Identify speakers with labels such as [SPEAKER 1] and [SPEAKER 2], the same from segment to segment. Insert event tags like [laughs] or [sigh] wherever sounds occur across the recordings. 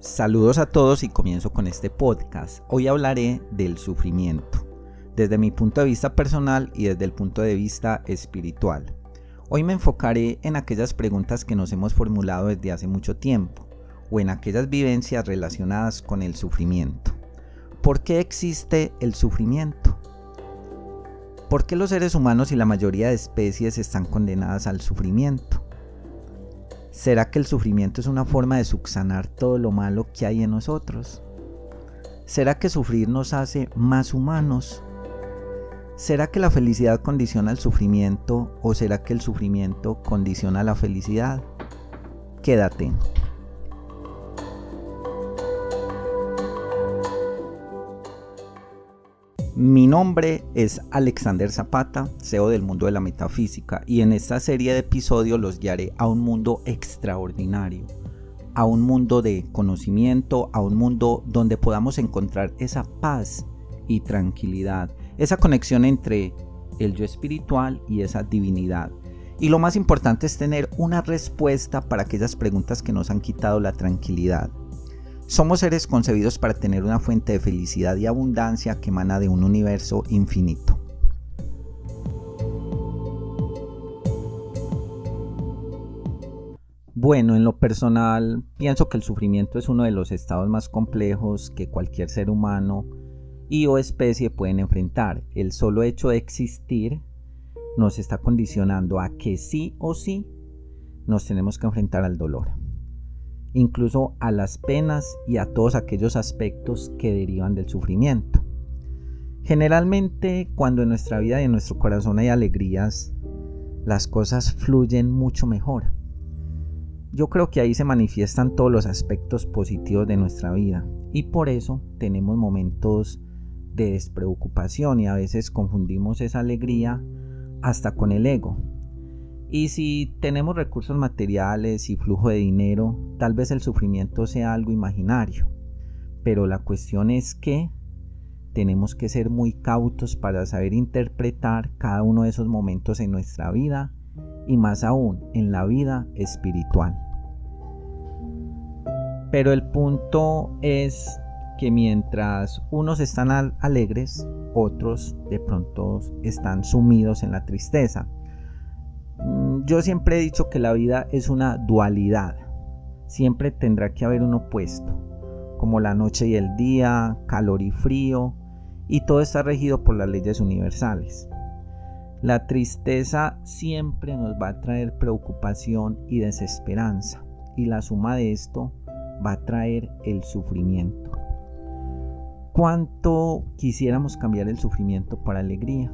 [SPEAKER 1] Saludos a todos y comienzo con este podcast. Hoy hablaré del sufrimiento, desde mi punto de vista personal y desde el punto de vista espiritual. Hoy me enfocaré en aquellas preguntas que nos hemos formulado desde hace mucho tiempo o en aquellas vivencias relacionadas con el sufrimiento. ¿Por qué existe el sufrimiento? ¿Por qué los seres humanos y la mayoría de especies están condenadas al sufrimiento? ¿Será que el sufrimiento es una forma de subsanar todo lo malo que hay en nosotros? ¿Será que sufrir nos hace más humanos? ¿Será que la felicidad condiciona el sufrimiento o será que el sufrimiento condiciona la felicidad? Quédate. Mi nombre es Alexander Zapata, CEO del mundo de la metafísica, y en esta serie de episodios los guiaré a un mundo extraordinario, a un mundo de conocimiento, a un mundo donde podamos encontrar esa paz y tranquilidad, esa conexión entre el yo espiritual y esa divinidad. Y lo más importante es tener una respuesta para aquellas preguntas que nos han quitado la tranquilidad. Somos seres concebidos para tener una fuente de felicidad y abundancia que emana de un universo infinito. Bueno, en lo personal pienso que el sufrimiento es uno de los estados más complejos que cualquier ser humano y o especie pueden enfrentar. El solo hecho de existir nos está condicionando a que sí o sí nos tenemos que enfrentar al dolor incluso a las penas y a todos aquellos aspectos que derivan del sufrimiento. Generalmente cuando en nuestra vida y en nuestro corazón hay alegrías, las cosas fluyen mucho mejor. Yo creo que ahí se manifiestan todos los aspectos positivos de nuestra vida y por eso tenemos momentos de despreocupación y a veces confundimos esa alegría hasta con el ego, y si tenemos recursos materiales y flujo de dinero, tal vez el sufrimiento sea algo imaginario. Pero la cuestión es que tenemos que ser muy cautos para saber interpretar cada uno de esos momentos en nuestra vida y más aún en la vida espiritual. Pero el punto es que mientras unos están alegres, otros de pronto están sumidos en la tristeza. Mm, yo siempre he dicho que la vida es una dualidad. Siempre tendrá que haber un opuesto, como la noche y el día, calor y frío, y todo está regido por las leyes universales. La tristeza siempre nos va a traer preocupación y desesperanza, y la suma de esto va a traer el sufrimiento. ¿Cuánto quisiéramos cambiar el sufrimiento para alegría?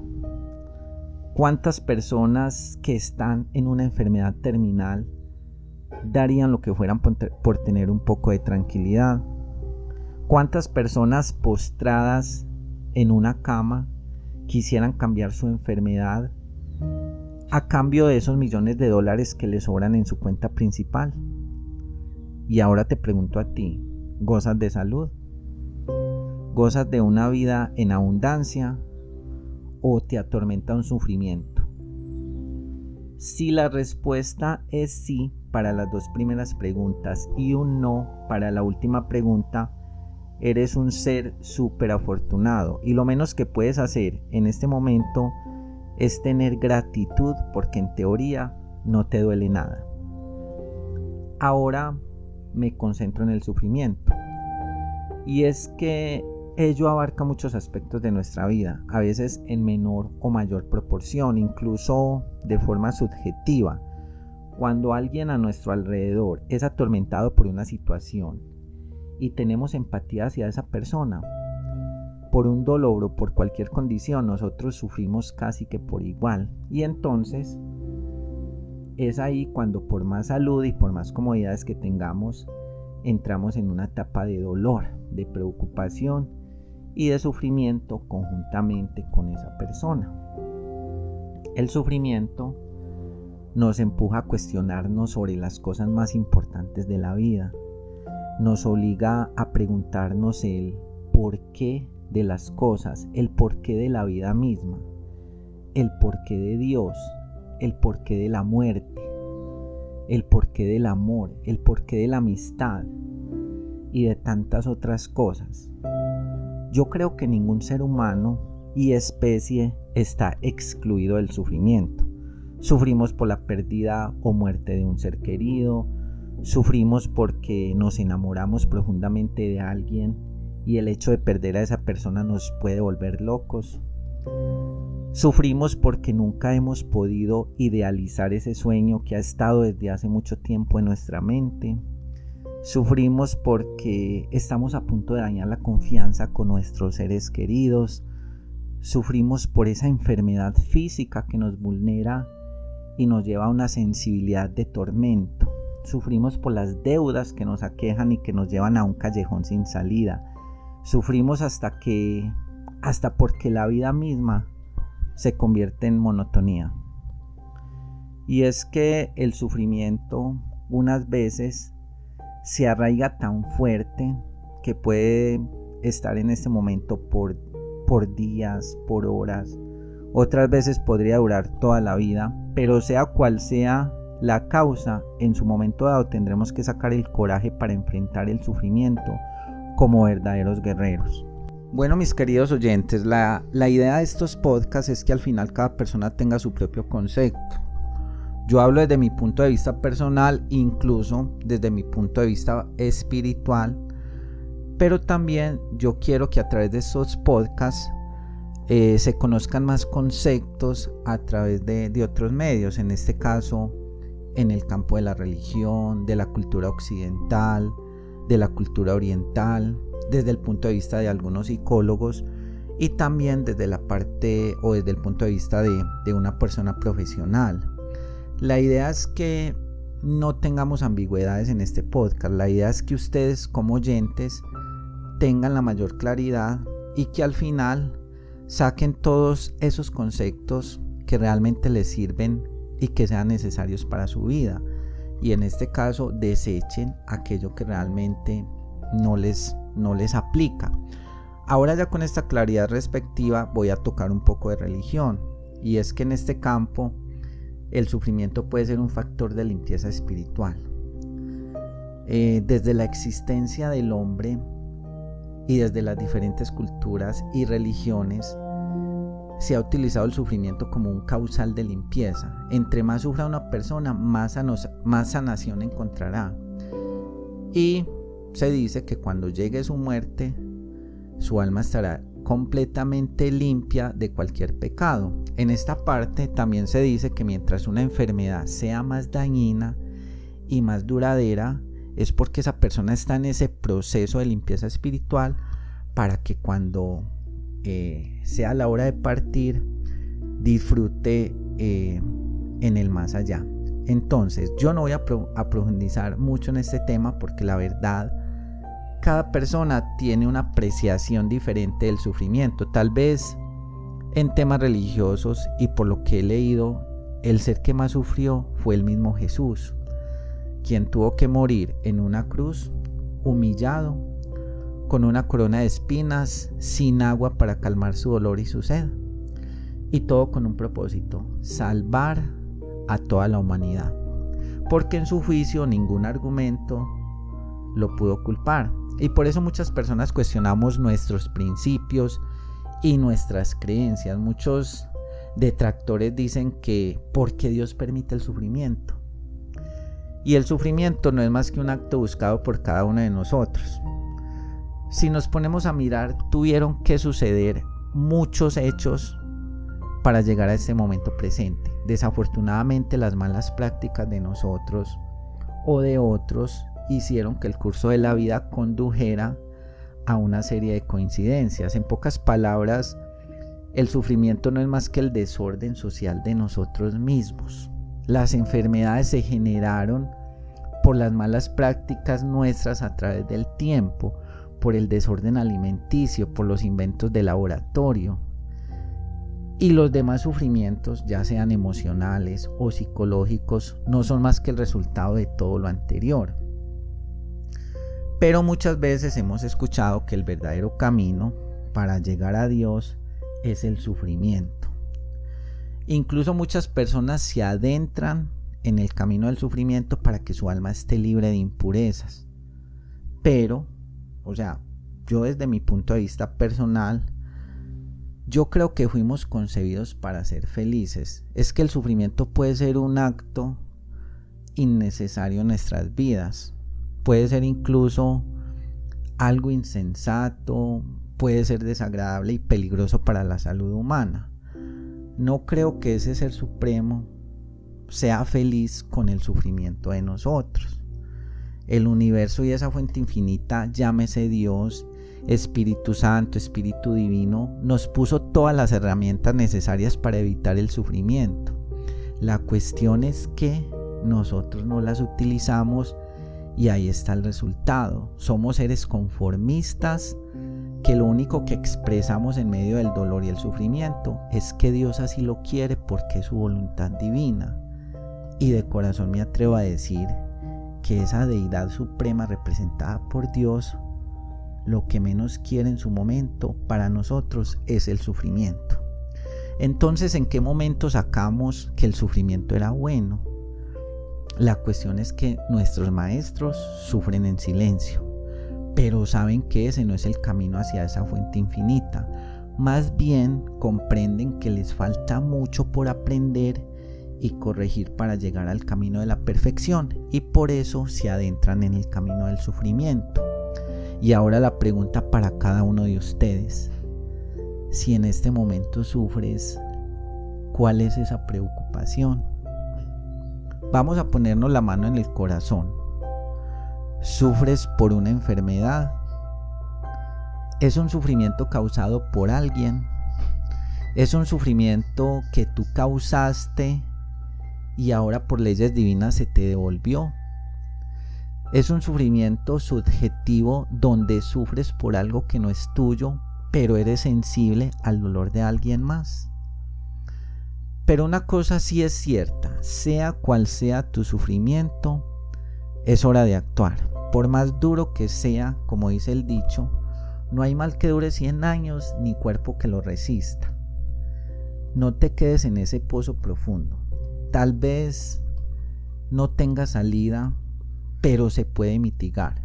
[SPEAKER 1] ¿Cuántas personas que están en una enfermedad terminal darían lo que fueran por tener un poco de tranquilidad? ¿Cuántas personas postradas en una cama quisieran cambiar su enfermedad a cambio de esos millones de dólares que les sobran en su cuenta principal? Y ahora te pregunto a ti, ¿gozas de salud? ¿Gozas de una vida en abundancia? O te atormenta un sufrimiento? Si la respuesta es sí para las dos primeras preguntas y un no para la última pregunta, eres un ser súper afortunado y lo menos que puedes hacer en este momento es tener gratitud porque en teoría no te duele nada. Ahora me concentro en el sufrimiento. Y es que Ello abarca muchos aspectos de nuestra vida, a veces en menor o mayor proporción, incluso de forma subjetiva. Cuando alguien a nuestro alrededor es atormentado por una situación y tenemos empatía hacia esa persona, por un dolor o por cualquier condición, nosotros sufrimos casi que por igual. Y entonces es ahí cuando por más salud y por más comodidades que tengamos, entramos en una etapa de dolor, de preocupación y de sufrimiento conjuntamente con esa persona. El sufrimiento nos empuja a cuestionarnos sobre las cosas más importantes de la vida. Nos obliga a preguntarnos el por qué de las cosas, el porqué de la vida misma, el porqué de Dios, el porqué de la muerte, el porqué del amor, el porqué de la amistad, y de tantas otras cosas. Yo creo que ningún ser humano y especie está excluido del sufrimiento. Sufrimos por la pérdida o muerte de un ser querido, sufrimos porque nos enamoramos profundamente de alguien y el hecho de perder a esa persona nos puede volver locos. Sufrimos porque nunca hemos podido idealizar ese sueño que ha estado desde hace mucho tiempo en nuestra mente. Sufrimos porque estamos a punto de dañar la confianza con nuestros seres queridos. Sufrimos por esa enfermedad física que nos vulnera y nos lleva a una sensibilidad de tormento. Sufrimos por las deudas que nos aquejan y que nos llevan a un callejón sin salida. Sufrimos hasta que hasta porque la vida misma se convierte en monotonía. Y es que el sufrimiento unas veces se arraiga tan fuerte que puede estar en este momento por, por días, por horas, otras veces podría durar toda la vida, pero sea cual sea la causa, en su momento dado tendremos que sacar el coraje para enfrentar el sufrimiento como verdaderos guerreros. Bueno, mis queridos oyentes, la, la, idea de estos podcasts es que al final cada persona tenga su propio concepto. Yo hablo desde mi punto de vista personal, incluso desde mi punto de vista espiritual, pero también yo quiero que a través de estos podcasts eh, se conozcan más conceptos a través de, otros medios, en este caso en el campo de la religión, de la cultura occidental, de la cultura oriental, desde el punto de vista de algunos psicólogos y también desde la parte o desde el punto de vista de una persona profesional. La idea es que no tengamos ambigüedades en este podcast. La idea es que ustedes como oyentes tengan la mayor claridad y que al final saquen todos esos conceptos que realmente les sirven y que sean necesarios para su vida. Y en este caso desechen aquello que realmente no les, no les aplica. Ahora ya con esta claridad respectiva voy a tocar un poco de religión. Y es que en este campo el sufrimiento puede ser un factor de limpieza espiritual. Eh, desde la existencia del hombre y desde las diferentes culturas y religiones se ha utilizado el sufrimiento como un causal de limpieza. Entre más sufra una persona, más, más sanación encontrará. Y se dice que cuando llegue su muerte, su alma estará completamente limpia de cualquier pecado. En esta parte también se dice que mientras una enfermedad sea más dañina y más duradera, es porque esa persona está en ese proceso de limpieza espiritual para que cuando eh, sea la hora de partir, disfrute eh, en el más allá. Entonces, yo no voy a, a profundizar mucho en este tema porque la verdad, cada persona tiene una apreciación diferente del sufrimiento. Tal vez en temas religiosos y por lo que he leído, el ser que más sufrió fue el mismo Jesús, quien tuvo que morir en una cruz, humillado, con una corona de espinas, sin agua para calmar su dolor y su sed. Y todo con un propósito, salvar a toda la humanidad. Porque en su juicio ningún argumento lo pudo culpar. Y por eso muchas personas cuestionamos nuestros principios y nuestras creencias. Muchos detractores dicen que porque Dios permite el sufrimiento. Y el sufrimiento no es más que un acto buscado por cada uno de nosotros. Si nos ponemos a mirar, tuvieron que suceder muchos hechos para llegar a este momento presente. Desafortunadamente las malas prácticas de nosotros o de otros hicieron que el curso de la vida condujera a una serie de coincidencias. En pocas palabras, el sufrimiento no es más que el desorden social de nosotros mismos. Las enfermedades se generaron por las malas prácticas nuestras a través del tiempo, por el desorden alimenticio, por los inventos de laboratorio. Y los demás sufrimientos, ya sean emocionales o psicológicos, no son más que el resultado de todo lo anterior. Pero muchas veces hemos escuchado que el verdadero camino para llegar a Dios es el sufrimiento. Incluso muchas personas se adentran en el camino del sufrimiento para que su alma esté libre de impurezas. Pero O sea, yo desde mi punto de vista personal, yo creo que fuimos concebidos para ser felices. Es que el sufrimiento puede ser un acto innecesario en nuestras vidas. Puede ser incluso algo insensato, puede ser desagradable y peligroso para la salud humana. No creo que ese ser supremo sea feliz con el sufrimiento de nosotros. El universo y esa fuente infinita, llámese Dios, Espíritu Santo, Espíritu Divino, nos puso todas las herramientas necesarias para evitar el sufrimiento. La cuestión es que nosotros no las utilizamos y ahí está el resultado. Somos seres conformistas que lo único que expresamos en medio del dolor y el sufrimiento es que Dios así lo quiere porque es su voluntad divina. Y de corazón me atrevo a decir que esa deidad suprema representada por Dios, lo que menos quiere en su momento para nosotros es el sufrimiento. Entonces, ¿en qué momento sacamos que el sufrimiento era bueno? La cuestión es que nuestros maestros sufren en silencio, pero saben que ese no es el camino hacia esa fuente infinita. Más bien comprenden que les falta mucho por aprender y corregir para llegar al camino de la perfección y por eso se adentran en el camino del sufrimiento. Y ahora la pregunta para cada uno de ustedes. Si en este momento sufres, ¿cuál es esa preocupación? Vamos a ponernos la mano en el corazón. ¿Sufres por una enfermedad? ¿Es un sufrimiento causado por alguien? ¿Es un sufrimiento que tú causaste y ahora por leyes divinas se te devolvió. Es un sufrimiento subjetivo donde sufres por algo que no es tuyo, pero eres sensible al dolor de alguien más. Pero una cosa sí es cierta, sea cual sea tu sufrimiento, es hora de actuar. Por más duro que sea, como dice el dicho, no hay mal que dure 100 años ni cuerpo que lo resista. No te quedes en ese pozo profundo tal vez no tenga salida, pero se puede mitigar.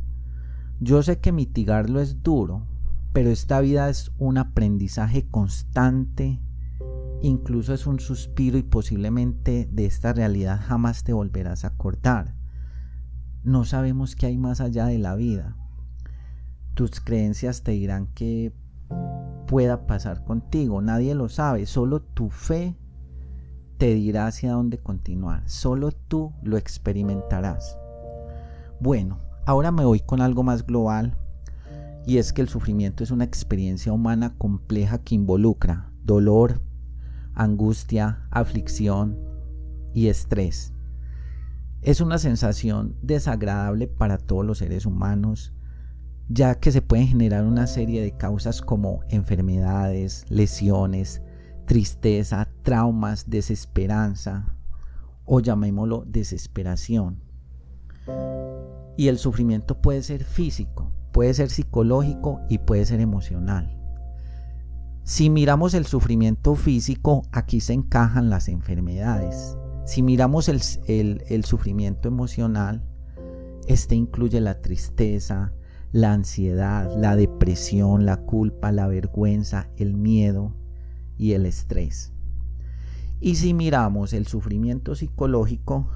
[SPEAKER 1] Yo sé que mitigarlo es duro, pero esta vida es un aprendizaje constante, incluso es un suspiro y posiblemente de esta realidad jamás te volverás a acordar. No sabemos qué hay más allá de la vida. Tus creencias te dirán que pueda pasar contigo, nadie lo sabe, solo tu fe te dirá hacia dónde continuar. Solo tú lo experimentarás. Bueno, ahora me voy con algo más global y es que el sufrimiento es una experiencia humana compleja que involucra dolor, angustia, aflicción y estrés. Es una sensación desagradable para todos los seres humanos, ya que se pueden generar una serie de causas como enfermedades, lesiones, tristeza, traumas, desesperanza o llamémoslo desesperación. Y el sufrimiento puede ser físico, puede ser psicológico y puede ser emocional. Si miramos el sufrimiento físico, aquí se encajan las enfermedades. Si miramos el, sufrimiento emocional, este incluye la tristeza, la ansiedad, la depresión, la culpa, la vergüenza, el miedo, y el estrés. Y si miramos el sufrimiento psicológico,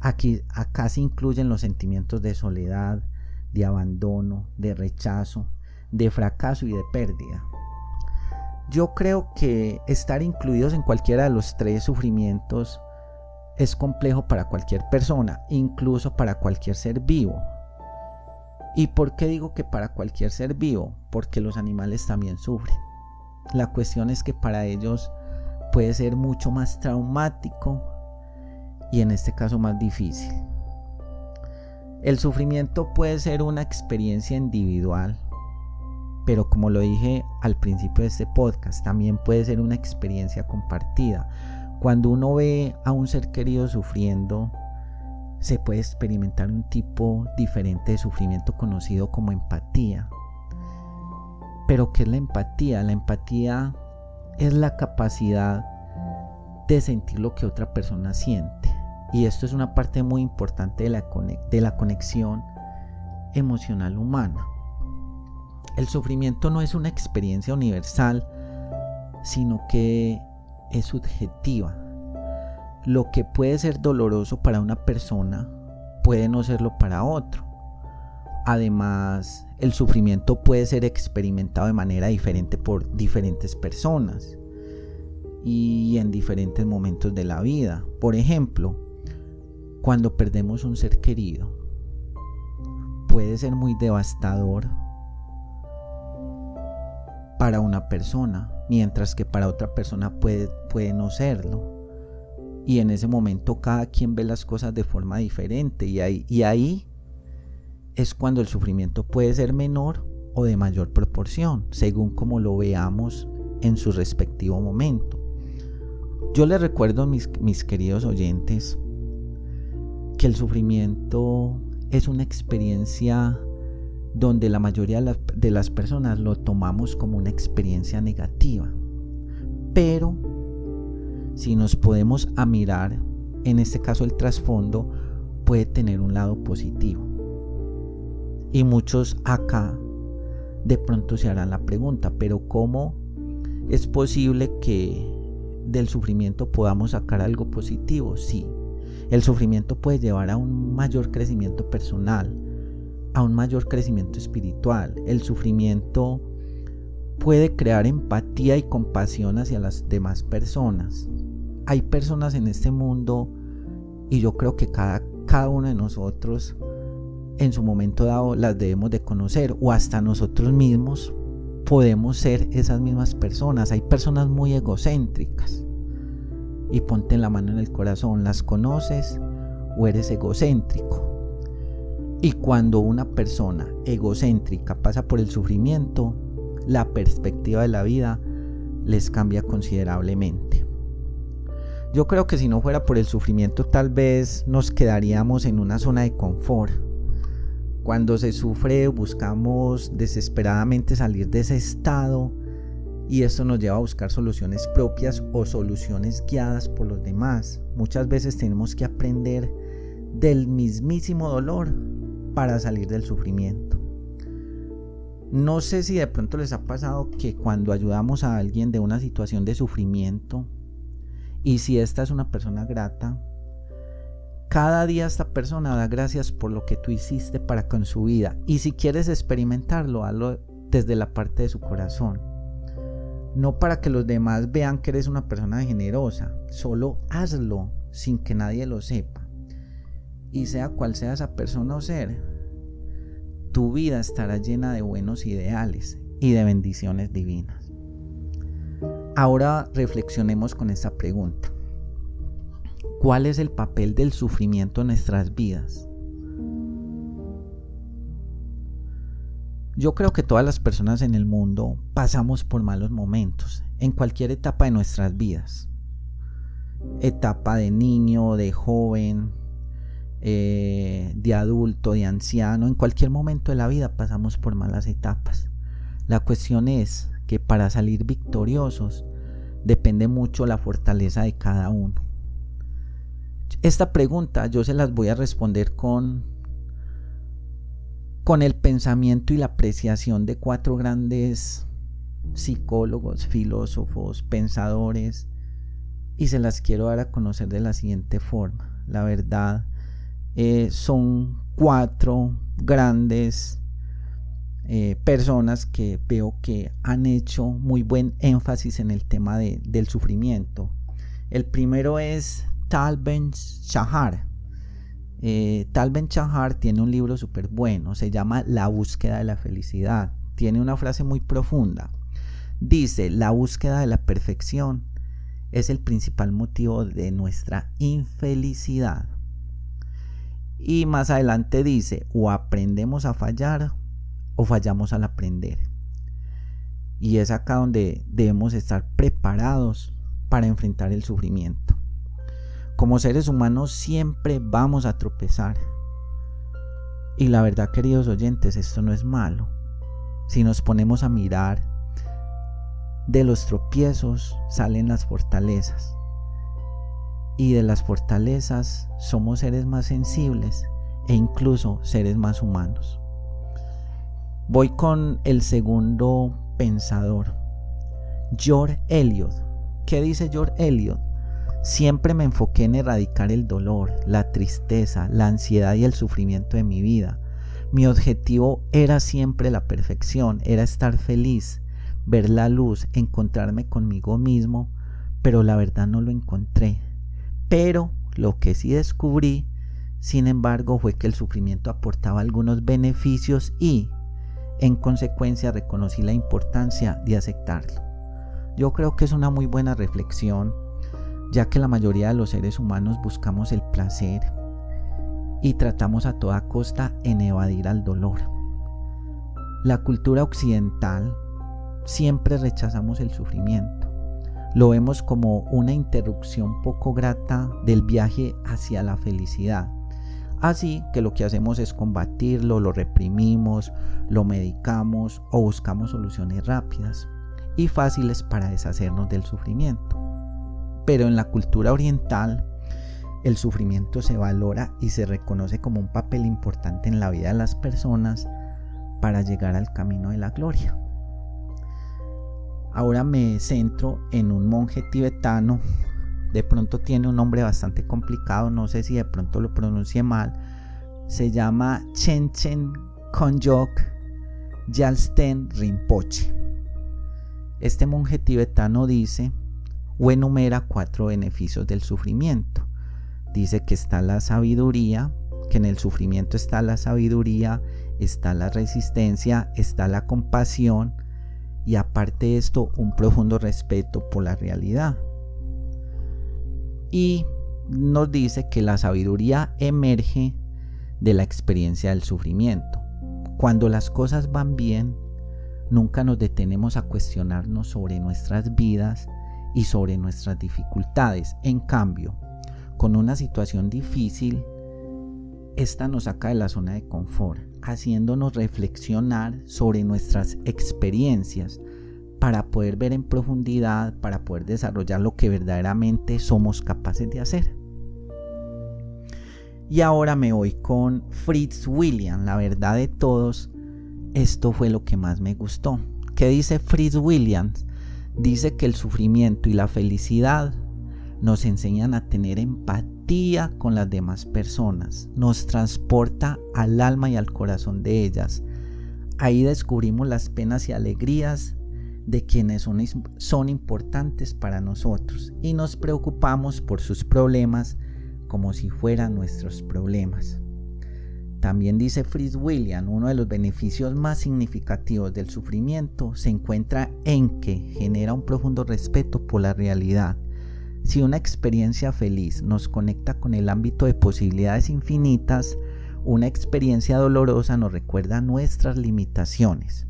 [SPEAKER 1] aquí acá se incluyen los sentimientos de soledad, de abandono, de rechazo, de fracaso y de pérdida. Yo creo que estar incluidos en cualquiera de los tres sufrimientos es complejo para cualquier persona, incluso para cualquier ser vivo. ¿Y por qué digo que para cualquier ser vivo? Porque los animales también sufren. La cuestión es que para ellos puede ser mucho más traumático y en este caso más difícil. El sufrimiento puede ser una experiencia individual, pero como lo dije al principio de este podcast, también puede ser una experiencia compartida. Cuando uno ve a un ser querido sufriendo, se puede experimentar un tipo diferente de sufrimiento conocido como empatía. Pero ¿qué es la empatía? La empatía es la capacidad de sentir lo que otra persona siente. Y esto es una parte muy importante de la, conexión emocional humana. El sufrimiento no es una experiencia universal, sino que es subjetiva. Lo que puede ser doloroso para una persona puede no serlo para otro. Además, el sufrimiento puede ser experimentado de manera diferente por diferentes personas y en diferentes momentos de la vida. Por ejemplo, cuando perdemos un ser querido, puede ser muy devastador para una persona, mientras que para otra persona puede, puede no serlo. Y en ese momento cada quien ve las cosas de forma diferente y ahí, es cuando el sufrimiento puede ser menor o de mayor proporción, según como lo veamos en su respectivo momento. Yo les recuerdo mis, mis queridos oyentes que el sufrimiento es una experiencia donde la mayoría de las personas lo tomamos como una experiencia negativa. Pero si nos podemos a mirar, en este caso el trasfondo puede tener un lado positivo. Y muchos acá de pronto se harán la pregunta, pero ¿cómo es posible que del sufrimiento podamos sacar algo positivo? Sí, el sufrimiento puede llevar a un mayor crecimiento personal, a un mayor crecimiento espiritual. El sufrimiento puede crear empatía y compasión hacia las demás personas. Hay personas en este mundo y yo creo que cada, cada uno de nosotros en su momento dado las debemos de conocer o hasta nosotros mismos podemos ser esas mismas personas. Hay personas muy egocéntricas y ponte la mano en el corazón, ¿las conoces o eres egocéntrico? Y cuando una persona egocéntrica pasa por el sufrimiento, la perspectiva de la vida les cambia considerablemente. Yo creo que si no fuera por el sufrimiento tal vez nos quedaríamos en una zona de confort. Cuando se sufre buscamos desesperadamente salir de ese estado y esto nos lleva a buscar soluciones propias o soluciones guiadas por los demás. Muchas veces tenemos que aprender del mismísimo dolor para salir del sufrimiento. No sé si de pronto les ha pasado que cuando ayudamos a alguien de una situación de sufrimiento y si esta es una persona grata, cada día esta persona da gracias por lo que tú hiciste para con su vida y si quieres experimentarlo, hazlo desde la parte de su corazón no para que los demás vean que eres una persona generosa, solo hazlo sin que nadie lo sepa. Y sea cual sea esa persona o ser, tu vida estará llena de buenos ideales y de bendiciones divinas. Ahora reflexionemos con esta pregunta. ¿Cuál es el papel del sufrimiento en nuestras vidas? Yo creo que todas las personas en el mundo pasamos por malos momentos en cualquier etapa de nuestras vidas. Etapa de niño, de joven, eh, de adulto, de anciano, en cualquier momento de la vida pasamos por malas etapas. La cuestión es que para salir victoriosos depende mucho la fortaleza de cada uno. Esta pregunta yo se las voy a responder con con el pensamiento y la apreciación de cuatro grandes psicólogos, filósofos, pensadores, y se las quiero dar a conocer de la siguiente forma. La verdad, eh, son cuatro grandes eh, personas que veo que han hecho muy buen énfasis en el tema del sufrimiento. El primero es Tal Ben Shahar. Eh, Tal Ben Chahar tiene un libro súper bueno, se llama La búsqueda de la felicidad. Tiene una frase muy profunda. Dice, la búsqueda de la perfección es el principal motivo de nuestra infelicidad. Y más adelante dice, o aprendemos a fallar o fallamos al aprender. Y es acá donde debemos estar preparados para enfrentar el sufrimiento. Como seres humanos siempre vamos a tropezar. Y la verdad, queridos oyentes, esto no es malo. Si nos ponemos a mirar, de los tropiezos salen las fortalezas. Y de las fortalezas somos seres más sensibles e incluso seres más humanos. Voy con el segundo pensador, George Eliot. ¿Qué dice George Eliot? Siempre me enfoqué en erradicar el dolor, la tristeza, la ansiedad y el sufrimiento de mi vida. Mi objetivo era siempre la perfección, era estar feliz, ver la luz, encontrarme conmigo mismo, pero la verdad no lo encontré. Pero lo que sí descubrí, sin embargo, fue que el sufrimiento aportaba algunos beneficios y, en consecuencia, reconocí la importancia de aceptarlo. Yo creo que es una muy buena reflexión, ya que la mayoría de los seres humanos buscamos el placer y tratamos a toda costa en evadir al dolor. La cultura occidental siempre rechazamos el sufrimiento. Lo vemos como una interrupción poco grata del viaje hacia la felicidad. Así que lo que hacemos es combatirlo, lo reprimimos, lo medicamos o buscamos soluciones rápidas y fáciles para deshacernos del sufrimiento. Pero en la cultura oriental, el sufrimiento se valora y se reconoce como un papel importante en la vida de las personas para llegar al camino de la gloria. Ahora me centro en un monje tibetano. De pronto tiene un nombre bastante complicado, no sé si de pronto lo pronuncie mal. Se llama Chenchen Konjok Yalsten Rinpoche. Este monje tibetano dice o enumera cuatro beneficios del sufrimiento. Dice que está la sabiduría, que en el sufrimiento está la sabiduría, está la resistencia, está la compasión, y aparte de esto un profundo respeto por la realidad. Y nos dice que la sabiduría emerge de la experiencia del sufrimiento. Cuando las cosas van bien, nunca nos detenemos a cuestionarnos sobre nuestras vidas y sobre nuestras dificultades. En cambio, con una situación difícil, esta nos saca de la zona de confort, haciéndonos reflexionar sobre nuestras experiencias para poder ver en profundidad, para poder desarrollar lo que verdaderamente somos capaces de hacer. Y ahora me voy con Fritz William, la verdad de todos, esto fue lo que más me gustó. ¿Qué dice Fritz Williams? Dice que el sufrimiento y la felicidad nos enseñan a tener empatía con las demás personas, nos transporta al alma y al corazón de ellas. Ahí descubrimos las penas y alegrías de quienes son, son importantes para nosotros y nos preocupamos por sus problemas como si fueran nuestros problemas. También dice Fritz William, uno de los beneficios más significativos del sufrimiento se encuentra en que genera un profundo respeto por la realidad si una experiencia feliz nos conecta con el ámbito de posibilidades infinitas, una experiencia dolorosa nos recuerda nuestras limitaciones.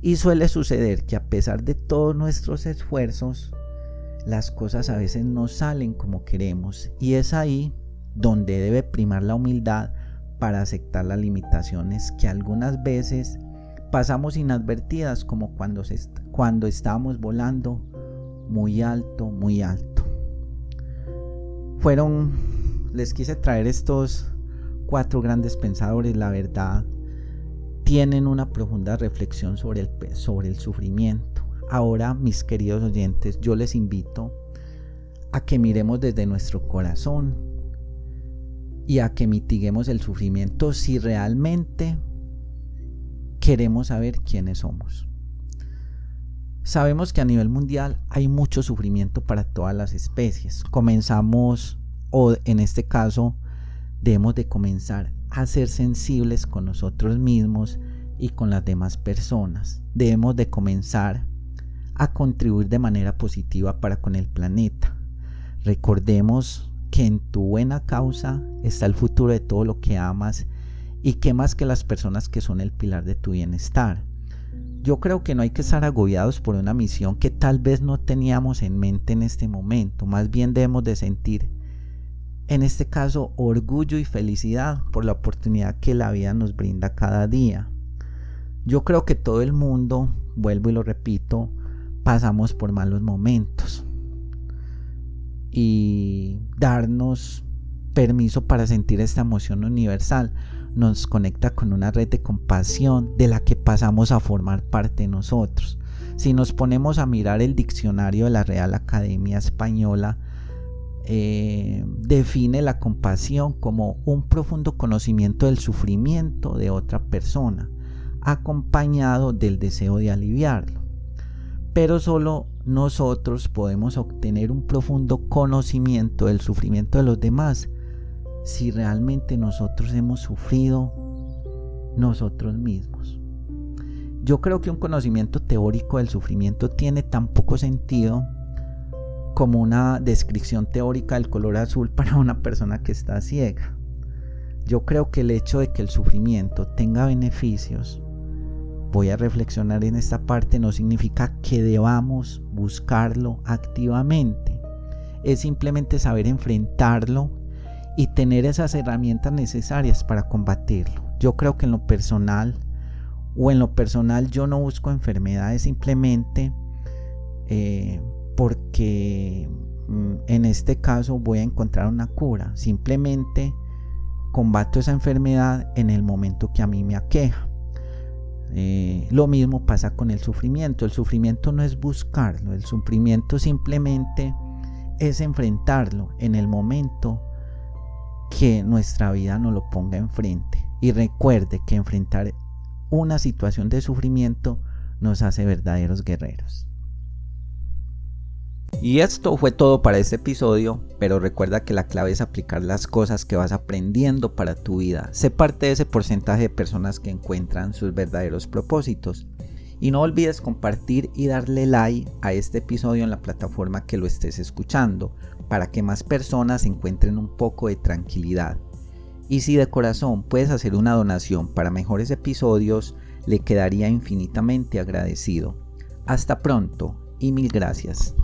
[SPEAKER 1] Y suele suceder que a pesar de todos nuestros esfuerzos, las cosas a veces no salen como queremos y es ahí donde debe primar la humildad para aceptar las limitaciones que algunas veces pasamos inadvertidas como cuando, cuando estábamos volando muy alto, muy alto fueron, les quise traer estos cuatro grandes pensadores, la verdad, tienen una profunda reflexión sobre el, sobre el sufrimiento. Ahora, mis queridos oyentes, yo les invito a que miremos desde nuestro corazón y a que mitiguemos el sufrimiento si realmente queremos saber quiénes somos. Sabemos que a nivel mundial hay mucho sufrimiento para todas las especies. Comenzamos, o en este caso, debemos de comenzar a ser sensibles con nosotros mismos y con las demás personas. Debemos de comenzar a contribuir de manera positiva para con el planeta. Recordemos que en tu buena causa está el futuro de todo lo que amas y que más que las personas que son el pilar de tu bienestar. Yo creo que no hay que estar agobiados por una misión que tal vez no teníamos en mente en este momento. Más bien debemos de sentir, en este caso, orgullo y felicidad por la oportunidad que la vida nos brinda cada día. Yo creo que todo el mundo, vuelvo y lo repito, pasamos por malos momentos. Y darnos permiso para sentir esta emoción universal nos conecta con una red de compasión de la que pasamos a formar parte nosotros. Si nos ponemos a mirar el diccionario de la Real Academia Española, eh, define la compasión como un profundo conocimiento del sufrimiento de otra persona, acompañado del deseo de aliviarlo. Pero solo nosotros podemos obtener un profundo conocimiento del sufrimiento de los demás si realmente nosotros hemos sufrido nosotros mismos. Yo creo que un conocimiento teórico del sufrimiento tiene tan poco sentido como una descripción teórica del color azul [laughs] para una persona que está ciega. Yo creo que el hecho de que el sufrimiento tenga beneficios, voy a reflexionar en esta parte, no significa que debamos buscarlo activamente. Es simplemente saber enfrentarlo y tener esas herramientas necesarias para combatirlo. Yo creo que en lo personal o en lo personal yo no busco enfermedades simplemente eh, porque mm, en este caso voy a encontrar una cura. Simplemente combato esa enfermedad en el momento que a mí me aqueja. Eh, lo mismo pasa con el sufrimiento. El sufrimiento no es buscarlo, el sufrimiento simplemente es enfrentarlo en el momento que nuestra vida nos lo ponga enfrente. Y recuerde que enfrentar una situación de sufrimiento nos hace verdaderos guerreros. Y esto fue todo para este episodio, pero recuerda que la clave es aplicar las cosas que vas aprendiendo para tu vida. Sé parte de ese porcentaje de personas que encuentran sus verdaderos propósitos. Y no olvides compartir y darle like a este episodio en la plataforma que lo estés escuchando para que más personas encuentren un poco de tranquilidad. Y si de corazón puedes hacer una donación para mejores episodios, le quedaría infinitamente agradecido. Hasta pronto y mil gracias.